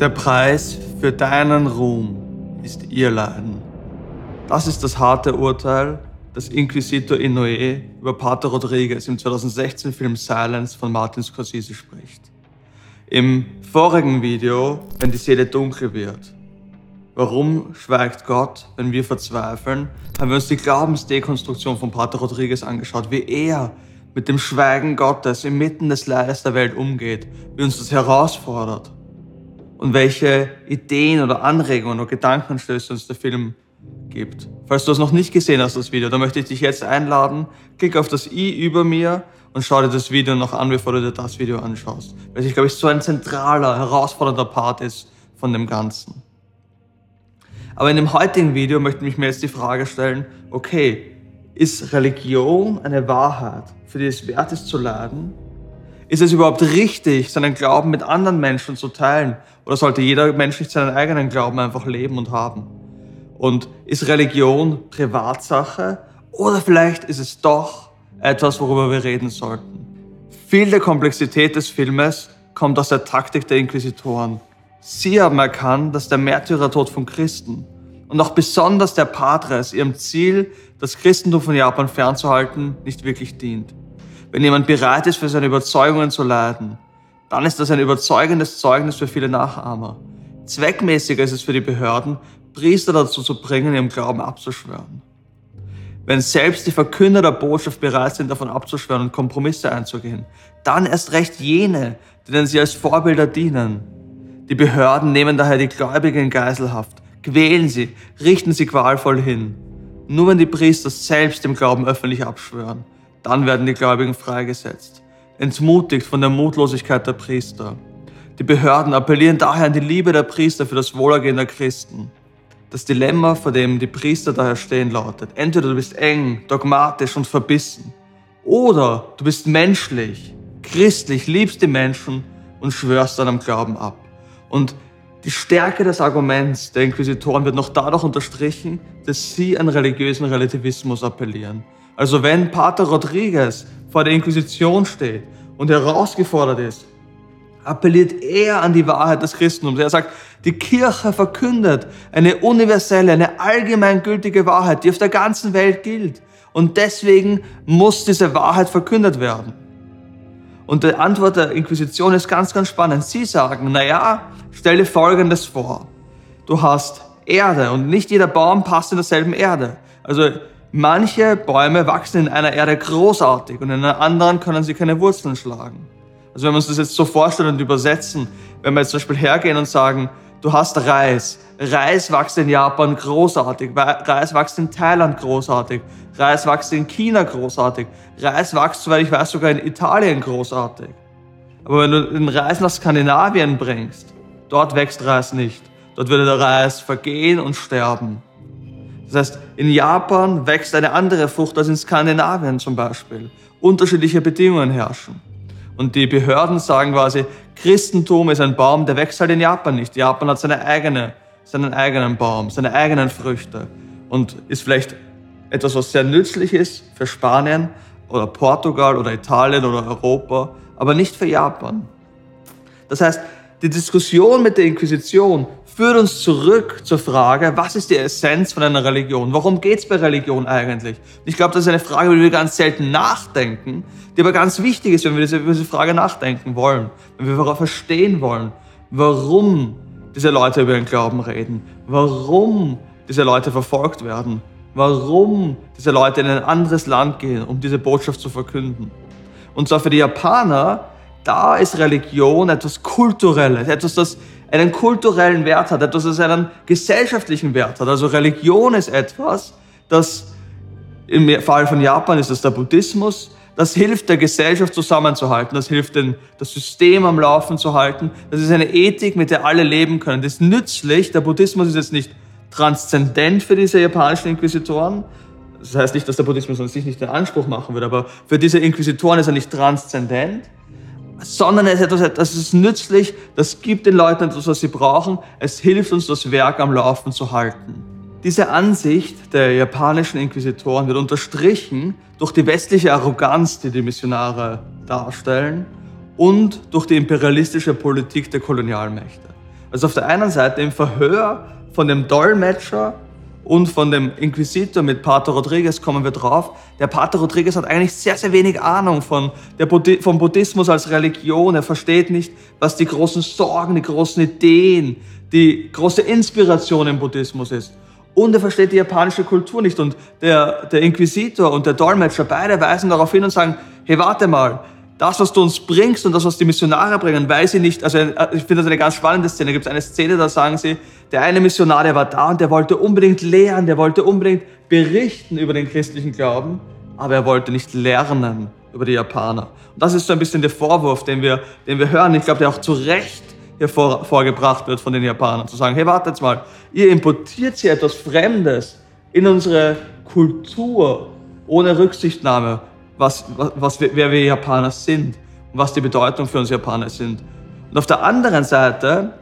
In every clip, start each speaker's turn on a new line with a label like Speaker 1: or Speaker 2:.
Speaker 1: Der Preis für deinen Ruhm ist ihr Leiden. Das ist das harte Urteil, das Inquisitor Inoue über Pater Rodriguez im 2016-Film Silence von Martin Scorsese spricht. Im vorigen Video, wenn die Seele dunkel wird. Warum schweigt Gott, wenn wir verzweifeln? Haben wir uns die Glaubensdekonstruktion von Pater Rodriguez angeschaut, wie er mit dem Schweigen Gottes inmitten des Leides der Welt umgeht, wie uns das herausfordert und welche Ideen oder Anregungen oder Gedankenstöße uns der Film gibt. Falls du es noch nicht gesehen hast, das Video, dann möchte ich dich jetzt einladen, klick auf das i über mir und schau dir das Video noch an, bevor du dir das Video anschaust. Weil ich glaube, es so ein zentraler, herausfordernder Part ist von dem Ganzen. Aber in dem heutigen Video möchte ich mir jetzt die Frage stellen, okay, ist Religion eine Wahrheit, für die es wert ist zu leiden? Ist es überhaupt richtig, seinen Glauben mit anderen Menschen zu teilen? Oder sollte jeder Mensch nicht seinen eigenen Glauben einfach leben und haben? Und ist Religion Privatsache? Oder vielleicht ist es doch etwas, worüber wir reden sollten? Viel der Komplexität des Filmes kommt aus der Taktik der Inquisitoren. Sie haben erkannt, dass der Märtyrertod von Christen und auch besonders der Patres ihrem Ziel, das Christentum von Japan fernzuhalten, nicht wirklich dient. Wenn jemand bereit ist, für seine Überzeugungen zu leiden, dann ist das ein überzeugendes Zeugnis für viele Nachahmer. Zweckmäßiger ist es für die Behörden, Priester dazu zu bringen, ihrem Glauben abzuschwören. Wenn selbst die Verkünder der Botschaft bereit sind, davon abzuschwören und Kompromisse einzugehen, dann erst recht jene, denen sie als Vorbilder dienen. Die Behörden nehmen daher die Gläubigen in Geiselhaft, quälen sie, richten sie qualvoll hin. Nur wenn die Priester selbst dem Glauben öffentlich abschwören, dann werden die Gläubigen freigesetzt, entmutigt von der Mutlosigkeit der Priester. Die Behörden appellieren daher an die Liebe der Priester für das Wohlergehen der Christen. Das Dilemma, vor dem die Priester daher stehen, lautet, entweder du bist eng, dogmatisch und verbissen, oder du bist menschlich, christlich, liebst die Menschen und schwörst deinem Glauben ab. Und die Stärke des Arguments der Inquisitoren wird noch dadurch unterstrichen, dass sie an religiösen Relativismus appellieren. Also wenn Pater Rodriguez vor der Inquisition steht und herausgefordert ist, appelliert er an die Wahrheit des Christentums. Er sagt, die Kirche verkündet eine universelle, eine allgemeingültige Wahrheit, die auf der ganzen Welt gilt. Und deswegen muss diese Wahrheit verkündet werden. Und die Antwort der Inquisition ist ganz, ganz spannend. Sie sagen, naja, stell dir Folgendes vor. Du hast Erde und nicht jeder Baum passt in derselben Erde. Also Manche Bäume wachsen in einer Erde großartig und in einer anderen können sie keine Wurzeln schlagen. Also wenn wir uns das jetzt so vorstellen und übersetzen, wenn wir jetzt zum Beispiel hergehen und sagen, du hast Reis. Reis wächst in Japan großartig, Reis wächst in Thailand großartig, Reis wächst in China großartig, Reis wächst, soweit ich weiß, sogar in Italien großartig. Aber wenn du den Reis nach Skandinavien bringst, dort wächst Reis nicht. Dort würde der Reis vergehen und sterben. Das heißt, in Japan wächst eine andere Frucht als in Skandinavien zum Beispiel. Unterschiedliche Bedingungen herrschen. Und die Behörden sagen quasi, Christentum ist ein Baum, der wächst halt in Japan nicht. Japan hat seine eigene, seinen eigenen Baum, seine eigenen Früchte. Und ist vielleicht etwas, was sehr nützlich ist für Spanien oder Portugal oder Italien oder Europa, aber nicht für Japan. Das heißt, die Diskussion mit der Inquisition führt uns zurück zur Frage, was ist die Essenz von einer Religion? Warum geht es bei Religion eigentlich? Ich glaube, das ist eine Frage, über die wir ganz selten nachdenken, die aber ganz wichtig ist, wenn wir über diese Frage nachdenken wollen, wenn wir verstehen wollen, warum diese Leute über ihren Glauben reden, warum diese Leute verfolgt werden, warum diese Leute in ein anderes Land gehen, um diese Botschaft zu verkünden. Und zwar für die Japaner da ist Religion etwas Kulturelles, etwas, das einen kulturellen Wert hat, etwas, das einen gesellschaftlichen Wert hat. Also Religion ist etwas, das im Fall von Japan ist es der Buddhismus, das hilft der Gesellschaft zusammenzuhalten, das hilft den, das System am Laufen zu halten. Das ist eine Ethik, mit der alle leben können. Das ist nützlich. Der Buddhismus ist jetzt nicht transzendent für diese japanischen Inquisitoren. Das heißt nicht, dass der Buddhismus an sich nicht den Anspruch machen würde, aber für diese Inquisitoren ist er nicht transzendent sondern es ist etwas, das ist nützlich, das gibt den Leuten etwas, was sie brauchen. Es hilft uns, das Werk am Laufen zu halten. Diese Ansicht der japanischen Inquisitoren wird unterstrichen durch die westliche Arroganz, die die Missionare darstellen, und durch die imperialistische Politik der Kolonialmächte. Also auf der einen Seite im Verhör von dem Dolmetscher und von dem Inquisitor mit Pater Rodriguez kommen wir drauf. Der Pater Rodriguez hat eigentlich sehr, sehr wenig Ahnung von der Buddhi vom Buddhismus als Religion. Er versteht nicht, was die großen Sorgen, die großen Ideen, die große Inspiration im Buddhismus ist. Und er versteht die japanische Kultur nicht. Und der, der Inquisitor und der Dolmetscher, beide weisen darauf hin und sagen, hey, warte mal, das, was du uns bringst und das, was die Missionare bringen, weil sie nicht, also ich finde das eine ganz spannende Szene. Da gibt es eine Szene, da sagen sie, der eine Missionar, der war da und der wollte unbedingt lehren, der wollte unbedingt berichten über den christlichen Glauben, aber er wollte nicht lernen über die Japaner. Und das ist so ein bisschen der Vorwurf, den wir, den wir hören. Ich glaube, der auch zu Recht hier vor, vorgebracht wird von den Japanern, zu sagen, hey, wartet mal, ihr importiert hier etwas Fremdes in unsere Kultur ohne Rücksichtnahme was, was, wer wir Japaner sind und was die Bedeutung für uns Japaner sind. Und auf der anderen Seite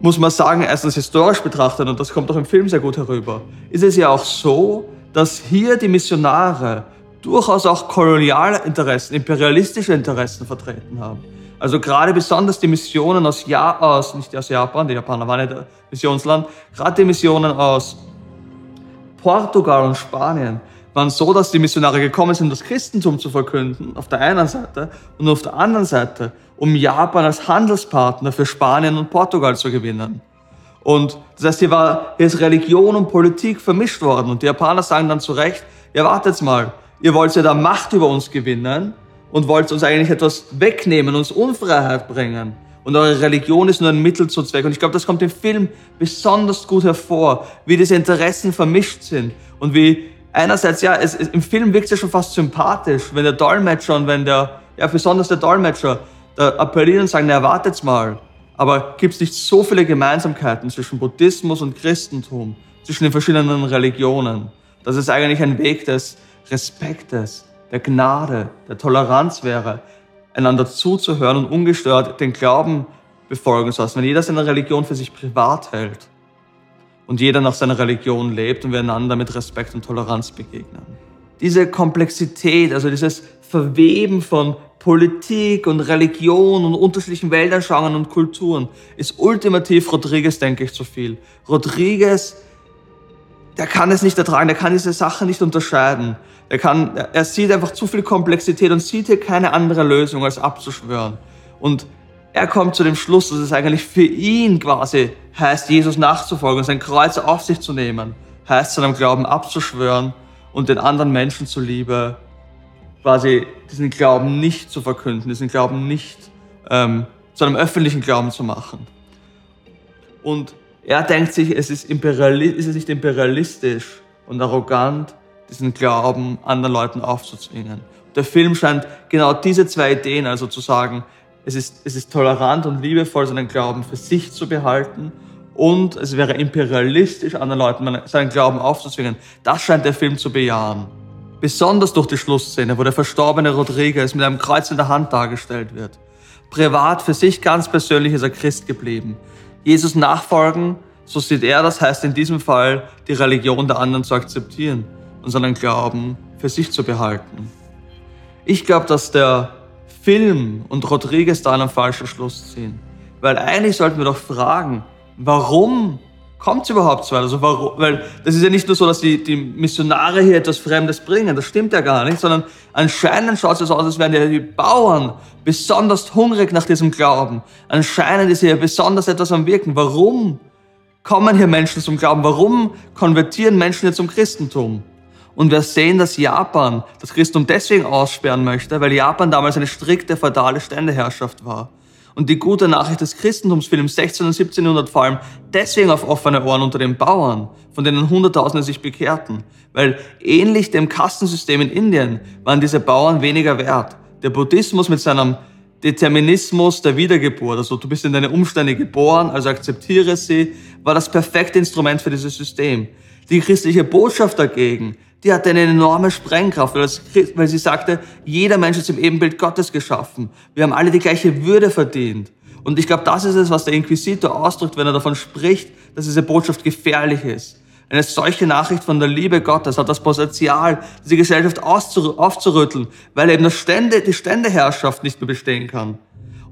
Speaker 1: muss man sagen, erstens historisch betrachtet, und das kommt auch im Film sehr gut herüber, ist es ja auch so, dass hier die Missionare durchaus auch koloniale Interessen, imperialistische Interessen vertreten haben. Also gerade besonders die Missionen aus, ja nicht aus Japan, die Japaner waren ja Missionsland, gerade die Missionen aus Portugal und Spanien waren so, dass die Missionare gekommen sind, das Christentum zu verkünden, auf der einen Seite, und auf der anderen Seite, um Japan als Handelspartner für Spanien und Portugal zu gewinnen. Und das heißt, hier, war, hier ist Religion und Politik vermischt worden. Und die Japaner sagen dann zu Recht, ja wartet mal, ihr wollt ja da Macht über uns gewinnen und wollt uns eigentlich etwas wegnehmen, uns Unfreiheit bringen. Und eure Religion ist nur ein Mittel zu Zweck. Und ich glaube, das kommt im Film besonders gut hervor, wie diese Interessen vermischt sind und wie einerseits, ja, es, es, im Film wirkt es ja schon fast sympathisch, wenn der Dolmetscher und wenn der, ja, besonders der Dolmetscher, da appellieren und sagen, na, wartet's mal. Aber gibt es nicht so viele Gemeinsamkeiten zwischen Buddhismus und Christentum, zwischen den verschiedenen Religionen? dass es eigentlich ein Weg des Respektes, der Gnade, der Toleranz wäre, einander zuzuhören und ungestört den Glauben befolgen zu lassen, wenn jeder seine Religion für sich privat hält und jeder nach seiner Religion lebt und wir einander mit Respekt und Toleranz begegnen. Diese Komplexität, also dieses Verweben von Politik und Religion und unterschiedlichen Weltanschauungen und Kulturen ist ultimativ Rodriguez, denke ich, zu viel. Rodriguez, der kann es nicht ertragen, der kann diese Sachen nicht unterscheiden. Er, kann, er sieht einfach zu viel Komplexität und sieht hier keine andere Lösung als abzuschwören. Und er kommt zu dem Schluss, dass es eigentlich für ihn quasi heißt, Jesus nachzufolgen, sein Kreuz auf sich zu nehmen, heißt seinem Glauben abzuschwören und den anderen Menschen zuliebe quasi diesen Glauben nicht zu verkünden, diesen Glauben nicht ähm, zu einem öffentlichen Glauben zu machen. Und er denkt sich, es ist, ist es nicht imperialistisch und arrogant, diesen Glauben anderen Leuten aufzuzwingen. Der Film scheint genau diese zwei Ideen, also zu sagen, es ist, es ist tolerant und liebevoll, seinen Glauben für sich zu behalten und es wäre imperialistisch, anderen Leuten seinen Glauben aufzuzwingen. Das scheint der Film zu bejahen. Besonders durch die Schlussszene, wo der verstorbene Rodriguez mit einem Kreuz in der Hand dargestellt wird. Privat, für sich ganz persönlich ist er Christ geblieben. Jesus nachfolgen, so sieht er, das heißt in diesem Fall, die Religion der anderen zu akzeptieren und seinen Glauben für sich zu behalten. Ich glaube, dass der Film und Rodriguez da einen falschen Schluss ziehen. Weil eigentlich sollten wir doch fragen, warum kommt es überhaupt so weit? Also warum, weil das ist ja nicht nur so, dass die, die Missionare hier etwas Fremdes bringen, das stimmt ja gar nicht, sondern anscheinend schaut es so aus, als wären ja die Bauern besonders hungrig nach diesem Glauben. Anscheinend ist hier besonders etwas am Wirken. Warum kommen hier Menschen zum Glauben? Warum konvertieren Menschen hier zum Christentum? Und wir sehen, dass Japan das Christentum deswegen aussperren möchte, weil Japan damals eine strikte feudale Ständeherrschaft war. Und die gute Nachricht des Christentums fiel im 16. und 17. Jahrhundert vor allem deswegen auf offene Ohren unter den Bauern, von denen Hunderttausende sich bekehrten. Weil ähnlich dem Kastensystem in Indien waren diese Bauern weniger wert. Der Buddhismus mit seinem Determinismus der Wiedergeburt, also du bist in deine Umstände geboren, also akzeptiere sie, war das perfekte Instrument für dieses System. Die christliche Botschaft dagegen die hatte eine enorme Sprengkraft, weil, sie sagte, jeder Mensch ist im Ebenbild Gottes geschaffen. Wir haben alle die gleiche Würde verdient. Und ich glaube, das ist es, was der Inquisitor ausdrückt, wenn er davon spricht, dass diese Botschaft gefährlich ist. Eine solche Nachricht von der Liebe Gottes hat das Potenzial, diese Gesellschaft aufzurütteln, weil eben Stände, die Ständeherrschaft nicht mehr bestehen kann.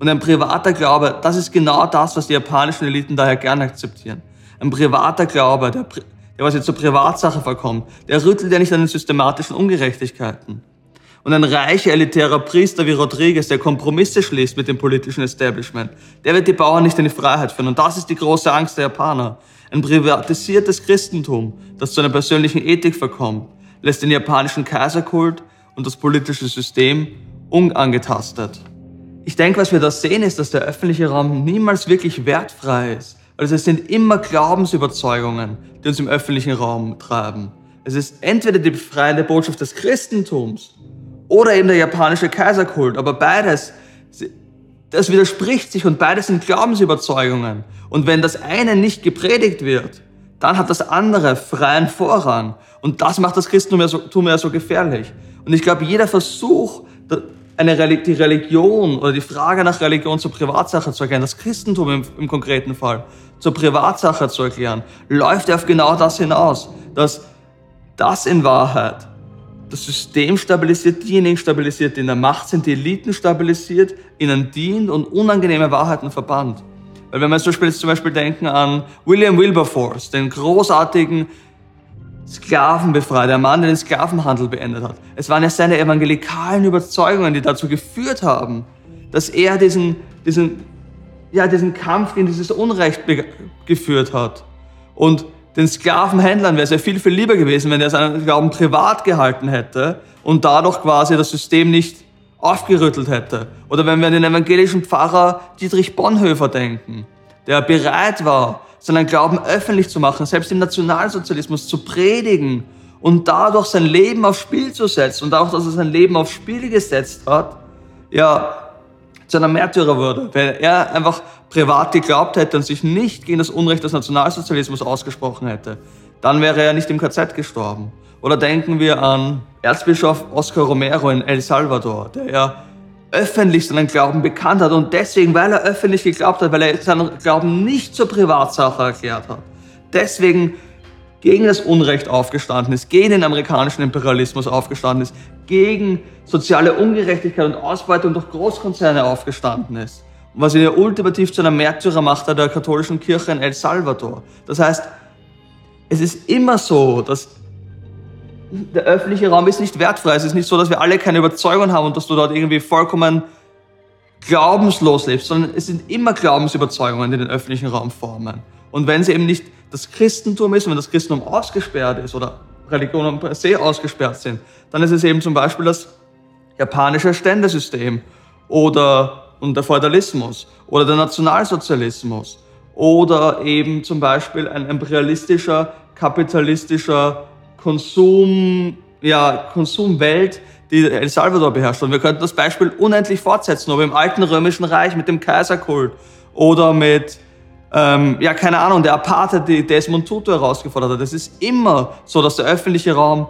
Speaker 1: Und ein privater Glaube, das ist genau das, was die japanischen Eliten daher gerne akzeptieren. Ein privater Glaube, der, der was jetzt zur Privatsache verkommt, der rüttelt ja nicht an den systematischen Ungerechtigkeiten. Und ein reicher, elitärer Priester wie Rodriguez, der Kompromisse schließt mit dem politischen Establishment, der wird die Bauern nicht in die Freiheit führen. Und das ist die große Angst der Japaner. Ein privatisiertes Christentum, das zu einer persönlichen Ethik verkommt, lässt den japanischen Kaiserkult und das politische System unangetastet. Ich denke, was wir da sehen, ist, dass der öffentliche Raum niemals wirklich wertfrei ist. Also es sind immer Glaubensüberzeugungen, die uns im öffentlichen Raum treiben. Es ist entweder die befreiende Botschaft des Christentums oder eben der japanische Kaiserkult. Aber beides, das widerspricht sich und beides sind Glaubensüberzeugungen. Und wenn das eine nicht gepredigt wird, dann hat das andere freien Vorrang. Und das macht das Christentum ja so, ja so gefährlich. Und ich glaube, jeder Versuch, eine, die Religion oder die Frage nach Religion zur Privatsache zu erklären, das Christentum im, im konkreten Fall zur Privatsache zu erklären, läuft ja auf genau das hinaus, dass das in Wahrheit das System stabilisiert, diejenigen stabilisiert, die in der Macht sind, die Eliten stabilisiert, ihnen dient und unangenehme Wahrheiten verbannt. Weil wenn wir zum Beispiel, zum Beispiel denken an William Wilberforce, den großartigen Sklavenbefreier, der Mann, der den Sklavenhandel beendet hat. Es waren ja seine evangelikalen Überzeugungen, die dazu geführt haben, dass er diesen, diesen, ja, diesen Kampf gegen dieses Unrecht geführt hat. Und den Sklavenhändlern wäre es ja viel, viel lieber gewesen, wenn er seinen Glauben privat gehalten hätte und dadurch quasi das System nicht aufgerüttelt hätte. Oder wenn wir an den evangelischen Pfarrer Dietrich Bonhoeffer denken, der bereit war, seinen Glauben öffentlich zu machen, selbst im Nationalsozialismus zu predigen und dadurch sein Leben aufs Spiel zu setzen und auch, dass er sein Leben aufs Spiel gesetzt hat, ja, zu einer Märtyrer wurde, weil er einfach privat geglaubt hätte und sich nicht gegen das Unrecht des Nationalsozialismus ausgesprochen hätte, dann wäre er nicht im KZ gestorben. Oder denken wir an Erzbischof Oscar Romero in El Salvador, der ja öffentlich seinen Glauben bekannt hat und deswegen, weil er öffentlich geglaubt hat, weil er seinen Glauben nicht zur Privatsache erklärt hat, deswegen gegen das Unrecht aufgestanden ist, gegen den amerikanischen Imperialismus aufgestanden ist, gegen soziale Ungerechtigkeit und Ausbeutung durch Großkonzerne aufgestanden ist. Und was ihn ja ultimativ zu einer Märtyrer macht der katholischen Kirche in El Salvador. Das heißt, es ist immer so, dass der öffentliche Raum ist nicht wertfrei. Es ist nicht so, dass wir alle keine Überzeugung haben und dass du dort irgendwie vollkommen glaubenslos lebst, sondern es sind immer Glaubensüberzeugungen, die den öffentlichen Raum formen. Und wenn sie eben nicht das Christentum ist, wenn das Christentum ausgesperrt ist oder Religionen per se ausgesperrt sind, dann ist es eben zum Beispiel das japanische Ständesystem oder und der Feudalismus oder der Nationalsozialismus oder eben zum Beispiel ein imperialistischer, kapitalistischer Konsum, ja, Konsumwelt, die El Salvador beherrscht. Und wir könnten das Beispiel unendlich fortsetzen, ob im alten römischen Reich mit dem Kaiserkult oder mit, ähm, ja, keine Ahnung, der Apartheid, die Desmond Tutu herausgefordert hat. Es ist immer so, dass der öffentliche Raum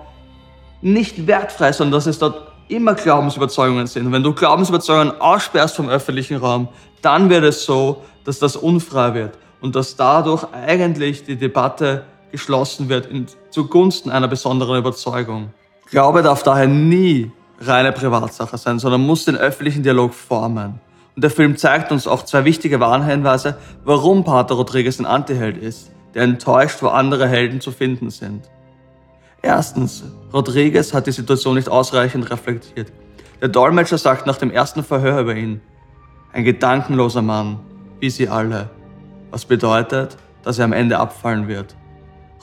Speaker 1: nicht wertfrei ist, sondern dass es dort immer Glaubensüberzeugungen sind. Und wenn du Glaubensüberzeugungen aussperrst vom öffentlichen Raum, dann wird es so, dass das unfrei wird und dass dadurch eigentlich die Debatte geschlossen wird in, zugunsten einer besonderen Überzeugung. Glaube darf daher nie reine Privatsache sein, sondern muss den öffentlichen Dialog formen. Und der Film zeigt uns auch zwei wichtige Warnhinweise, warum Pater Rodriguez ein Antiheld ist, der enttäuscht, wo andere Helden zu finden sind. Erstens, Rodriguez hat die Situation nicht ausreichend reflektiert. Der Dolmetscher sagt nach dem ersten Verhör über ihn, ein gedankenloser Mann, wie sie alle. Was bedeutet, dass er am Ende abfallen wird.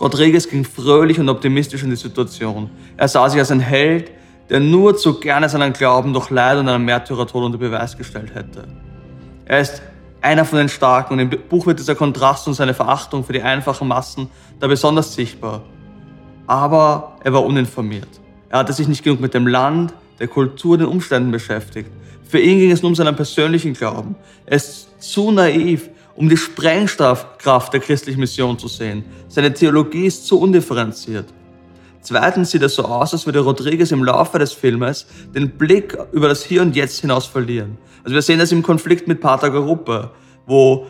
Speaker 1: Rodriguez ging fröhlich und optimistisch in die Situation. Er sah sich als ein Held, der nur zu gerne seinen Glauben durch Leid und einen Märtyrertod unter Beweis gestellt hätte. Er ist einer von den Starken und im Buch wird dieser Kontrast und seine Verachtung für die einfachen Massen da besonders sichtbar. Aber er war uninformiert. Er hatte sich nicht genug mit dem Land, der Kultur, den Umständen beschäftigt. Für ihn ging es nur um seinen persönlichen Glauben. Er ist zu naiv, um die Sprengkraft der christlichen Mission zu sehen. Seine Theologie ist zu undifferenziert. Zweitens sieht es so aus, als würde Rodriguez im Laufe des Filmes den Blick über das Hier und Jetzt hinaus verlieren. Also wir sehen das im Konflikt mit Pater Garuppe, wo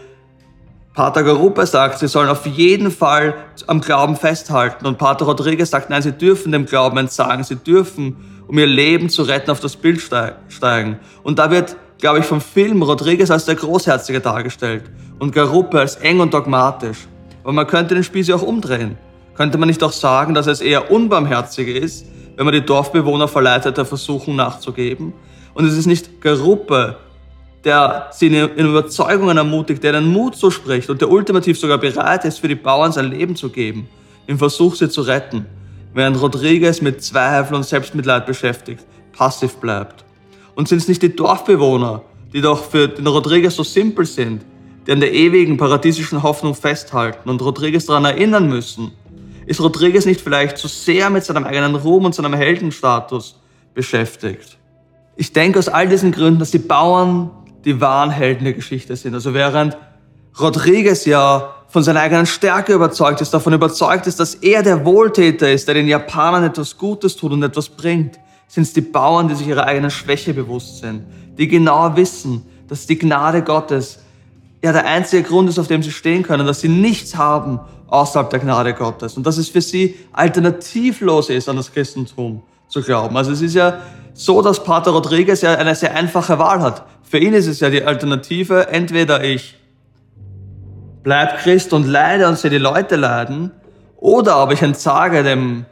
Speaker 1: Pater Garuppe sagt, sie sollen auf jeden Fall am Glauben festhalten und Pater Rodriguez sagt, nein, sie dürfen dem Glauben entsagen, sie dürfen, um ihr Leben zu retten, auf das Bild steigen. Und da wird glaube ich, vom Film Rodriguez als der Großherzige dargestellt und Garuppe als eng und dogmatisch. Aber man könnte den Spieß ja auch umdrehen. Könnte man nicht auch sagen, dass es eher unbarmherzige ist, wenn man die Dorfbewohner verleitet, der Versuchung nachzugeben? Und es ist nicht Garuppe, der sie in Überzeugungen ermutigt, der den Mut so spricht und der ultimativ sogar bereit ist, für die Bauern sein Leben zu geben, im Versuch, sie zu retten, während Rodriguez mit Zweifel und Selbstmitleid beschäftigt, passiv bleibt. Und sind es nicht die Dorfbewohner, die doch für den Rodriguez so simpel sind, die an der ewigen paradiesischen Hoffnung festhalten und Rodriguez daran erinnern müssen? Ist Rodriguez nicht vielleicht zu sehr mit seinem eigenen Ruhm und seinem Heldenstatus beschäftigt? Ich denke aus all diesen Gründen, dass die Bauern die wahren Helden der Geschichte sind. Also während Rodriguez ja von seiner eigenen Stärke überzeugt ist, davon überzeugt ist, dass er der Wohltäter ist, der den Japanern etwas Gutes tut und etwas bringt, sind es die Bauern, die sich ihrer eigenen Schwäche bewusst sind, die genau wissen, dass die Gnade Gottes ja der einzige Grund ist, auf dem sie stehen können, dass sie nichts haben außerhalb der Gnade Gottes und dass es für sie alternativlos ist, an das Christentum zu glauben. Also es ist ja so, dass Pater Rodriguez ja eine sehr einfache Wahl hat. Für ihn ist es ja die Alternative, entweder ich bleib Christ und leide und sehe die Leute leiden, oder aber ich entsage dem,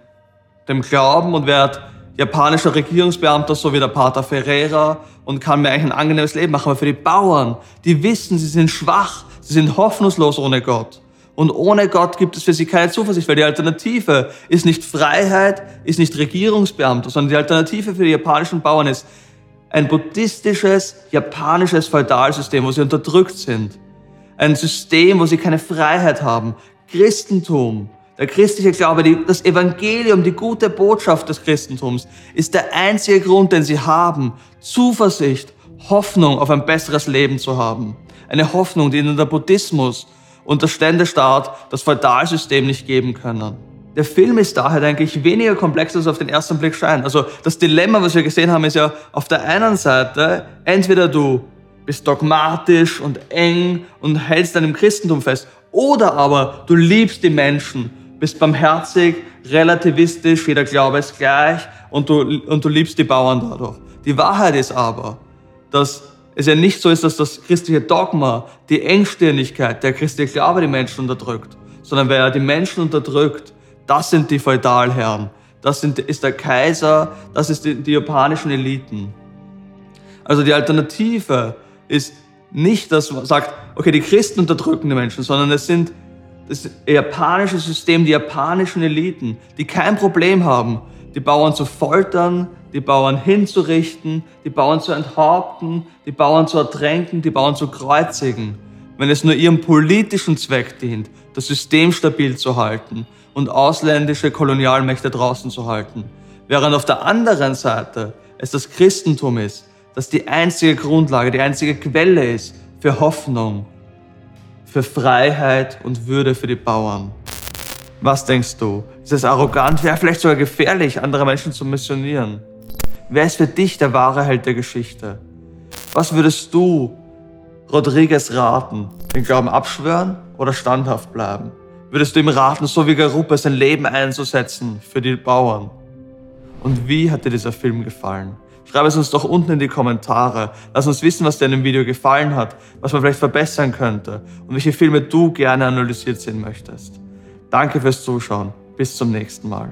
Speaker 1: dem Glauben und werde japanischer Regierungsbeamter, so wie der Pater Ferreira, und kann mir eigentlich ein angenehmes Leben machen. Aber für die Bauern, die wissen, sie sind schwach, sie sind hoffnungslos ohne Gott. Und ohne Gott gibt es für sie keine Zuversicht, weil die Alternative ist nicht Freiheit, ist nicht Regierungsbeamter, sondern die Alternative für die japanischen Bauern ist ein buddhistisches, japanisches Feudalsystem, wo sie unterdrückt sind. Ein System, wo sie keine Freiheit haben. Christentum, der christliche Glaube, die, das Evangelium, die gute Botschaft des Christentums ist der einzige Grund, den sie haben, Zuversicht, Hoffnung auf ein besseres Leben zu haben. Eine Hoffnung, die ihnen der Buddhismus und der Ständestaat das Feudalsystem nicht geben können. Der Film ist daher, denke ich, weniger komplex, als auf den ersten Blick scheint. Also das Dilemma, was wir gesehen haben, ist ja auf der einen Seite, entweder du bist dogmatisch und eng und hältst dem Christentum fest, oder aber du liebst die Menschen, bist barmherzig, relativistisch, jeder Glaube ist gleich und du, und du liebst die Bauern dadurch. Die Wahrheit ist aber, dass es ja nicht so ist, dass das christliche Dogma, die Engstirnigkeit, der christliche Glaube die Menschen unterdrückt, sondern wer die Menschen unterdrückt, das sind die Feudalherren, das sind, ist der Kaiser, das ist die, die japanischen Eliten. Also die Alternative ist nicht, dass man sagt, okay, die Christen unterdrücken die Menschen, sondern es sind das japanische System, die japanischen Eliten, die kein Problem haben, die Bauern zu foltern, die Bauern hinzurichten, die Bauern zu enthaupten, die Bauern zu ertränken, die Bauern zu kreuzigen, wenn es nur ihrem politischen Zweck dient, das System stabil zu halten und ausländische Kolonialmächte draußen zu halten. Während auf der anderen Seite es das Christentum ist, das die einzige Grundlage, die einzige Quelle ist für Hoffnung, für Freiheit und Würde für die Bauern. Was denkst du? Ist es arrogant? Wäre vielleicht sogar gefährlich, andere Menschen zu missionieren? Wer ist für dich der wahre Held der Geschichte? Was würdest du Rodriguez raten? Den Glauben abschwören oder standhaft bleiben? Würdest du ihm raten, so wie Garupa sein Leben einzusetzen für die Bauern? Und wie hat dir dieser Film gefallen? Schreib es uns doch unten in die Kommentare. Lass uns wissen, was dir in dem Video gefallen hat, was man vielleicht verbessern könnte und welche Filme du gerne analysiert sehen möchtest. Danke fürs Zuschauen. Bis zum nächsten Mal.